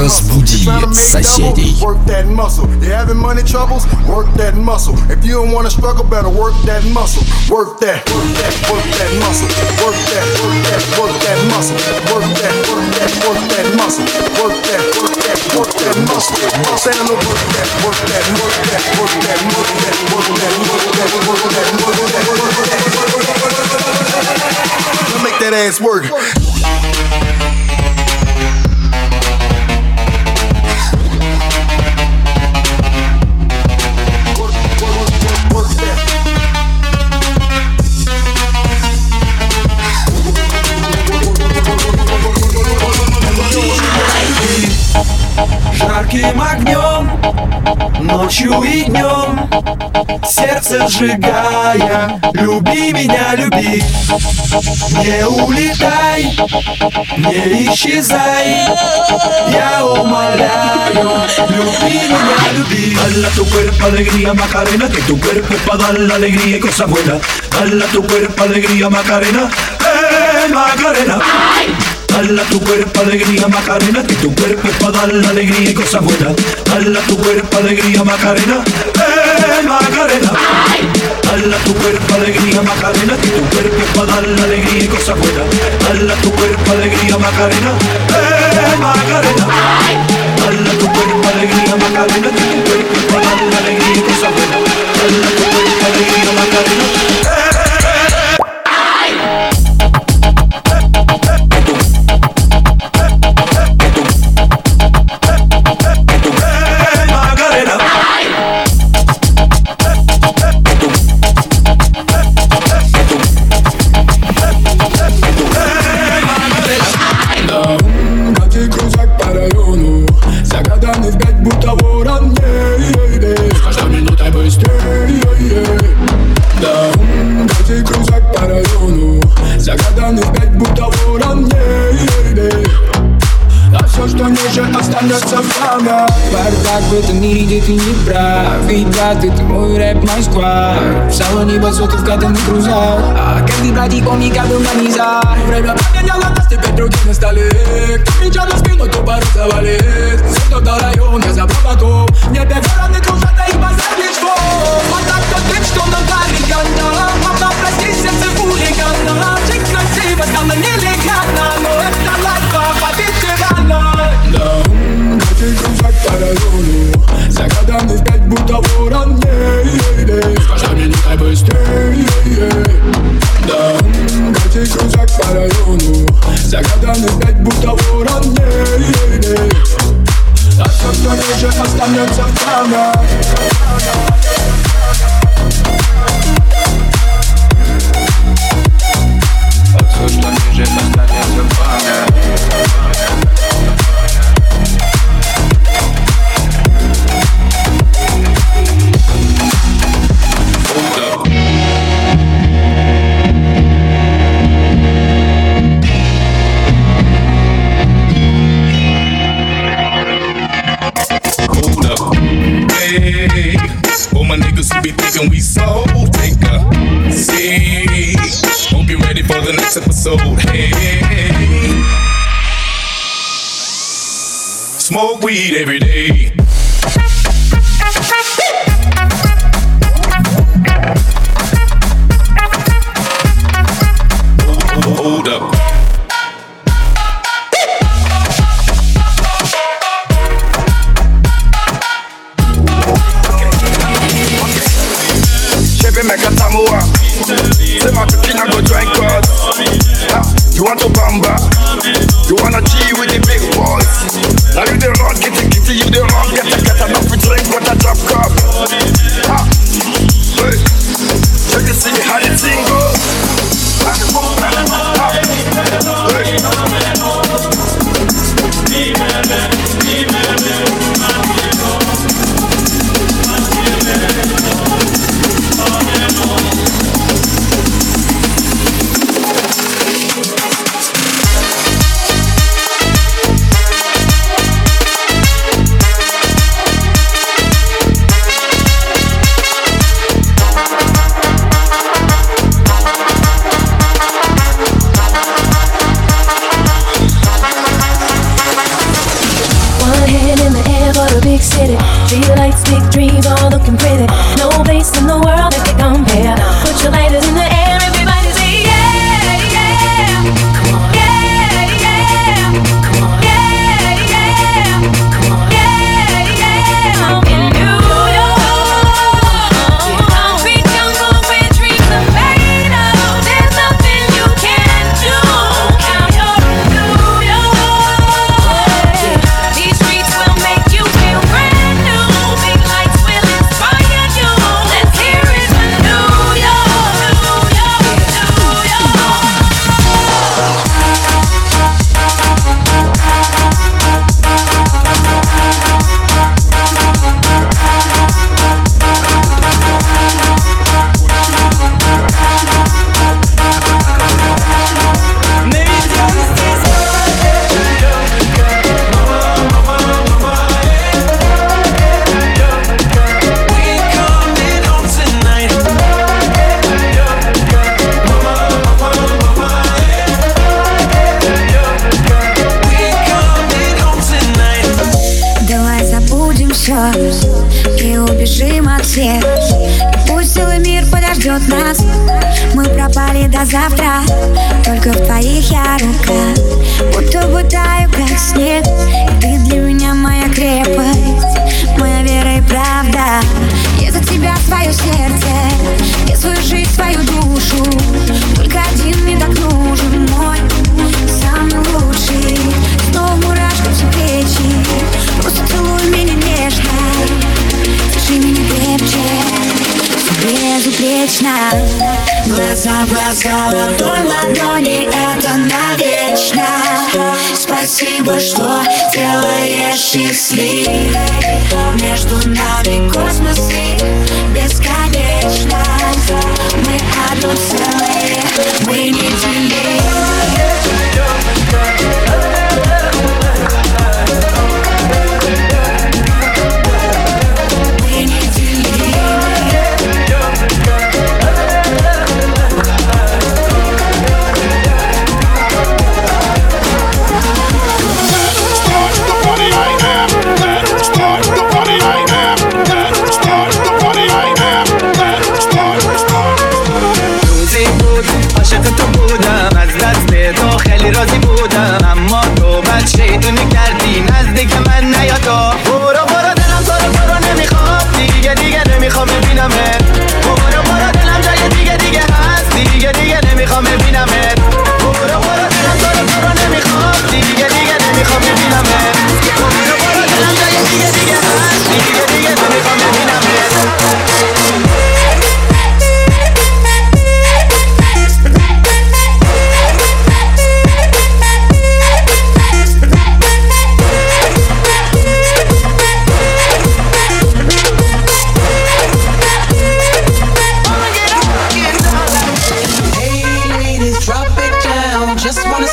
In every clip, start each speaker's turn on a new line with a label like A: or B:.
A: Разбуди соседей.
B: Work that muscle. You having money troubles? Work that muscle. If you don't want to struggle, better work that muscle. Work that, work that, work that muscle. Work that, work that, work that muscle. Work that, work that, work that muscle. Work that, work that, work that muscle. Say no, work that, work that, work that, work that, work that, work that, work that, work that, work that, work that. Make that ass work.
C: Жарким огнем, ночью и днем Сердце сжигая, люби меня, люби Не улетай, не исчезай Я умоляю, люби меня, люби
D: Dala tu cuerpo alegría Macarena, que tu cuerpo es para dar la alegría y cosas buenas. Dala tu cuerpo alegría Macarena, eh Macarena. Dala tu cuerpo alegría Macarena, que tu cuerpo es para dar la alegría y cosas buenas. Dala tu cuerpo alegría Macarena, eh Macarena. Dala tu cuerpo alegría Macarena, que tu cuerpo es para dar la alegría y cosas buenas. Dala tu cuerpo alegría Macarena, eh Macarena. Dala tu cuerpo alegría Macarena, que tu cuerpo es para dar la alegría y cosas buenas. Dala tu cuerpo alegría Macarena.
E: ты, ты мой рэп, мой сквад В салоне басотов, когда на крузах А каждый братиком и кадр на низах
F: Время поменяло нас, теперь другие на столе Кто мечтал на спину, то
G: порисовали Otwórz to nieżywe stanie next episode. Hey, smoke weed every day.
H: Now you the wrong, kitty kitty, you the wrong. Get a get enough drink, what a drop cup. счастлив Между нами космосы бесконечно.
I: Мы одно целое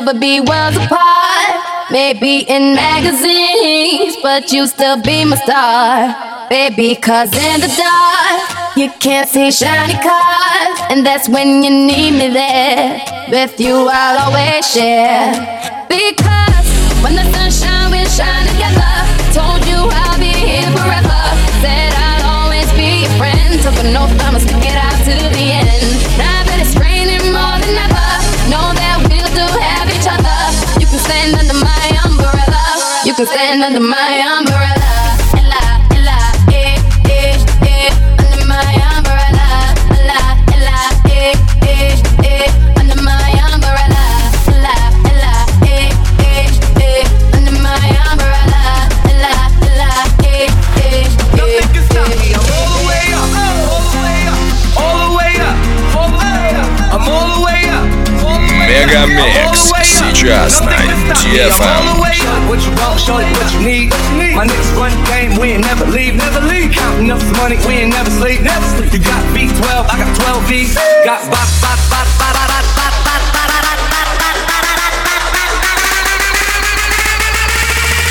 J: never be worlds apart. Maybe in magazines, but you still be my star. Baby, cause in the dark, you can't see shiny cars. And that's when you need me there. With you, I'll always share. Because when the sunshine, we shine together. Told you I'll be here forever. Said I'll always be your friend. Took no thumbs to get out. to stand under my umbrella.
K: Just 90 FM.
L: What you want, show it what you need. My niggas run the game, we ain't never leave, never leave. Counting up some money, we ain't never sleep. Never sleep. You got B12, I got 12 V's. Got bop, bop, bop, bop, bop, bop, bop, bop, bop, bop, bop, bop,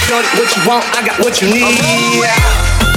L: bop, what you want? I got what you need.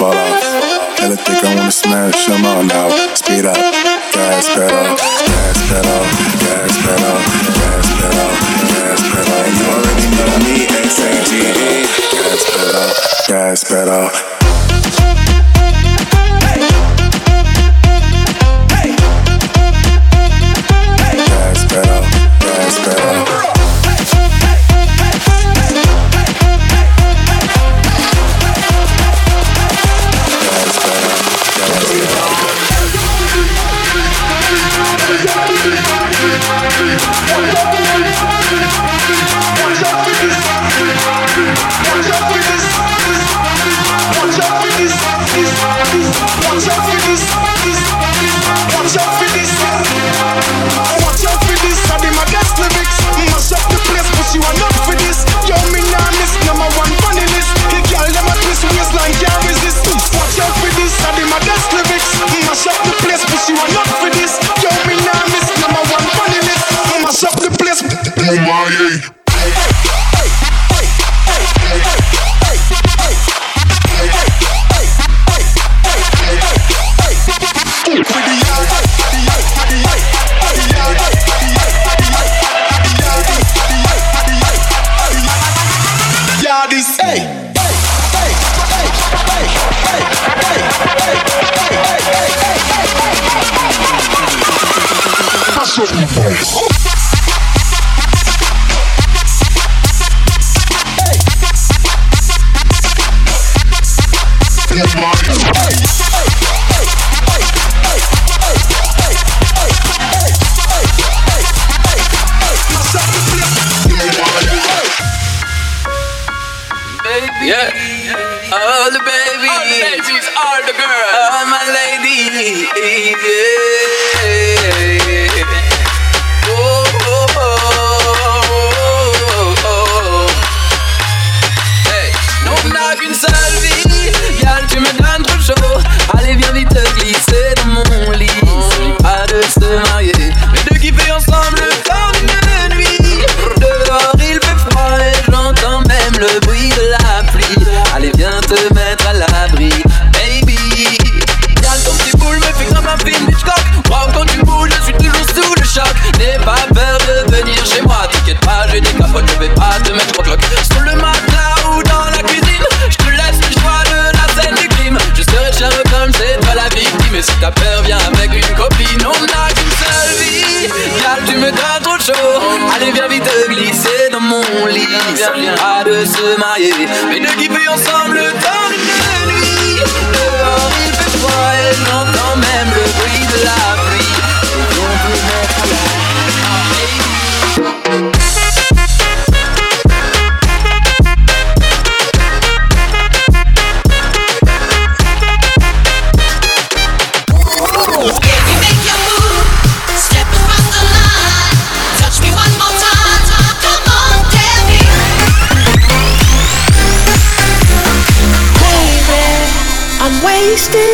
M: fall off. Hella thick, I wanna smash them all now. Speed up, gas pedal, gas pedal, gas pedal, gas pedal, gas pedal. You already know me,
B: X A G E. Gas pedal, gas pedal. Oh my
N: what we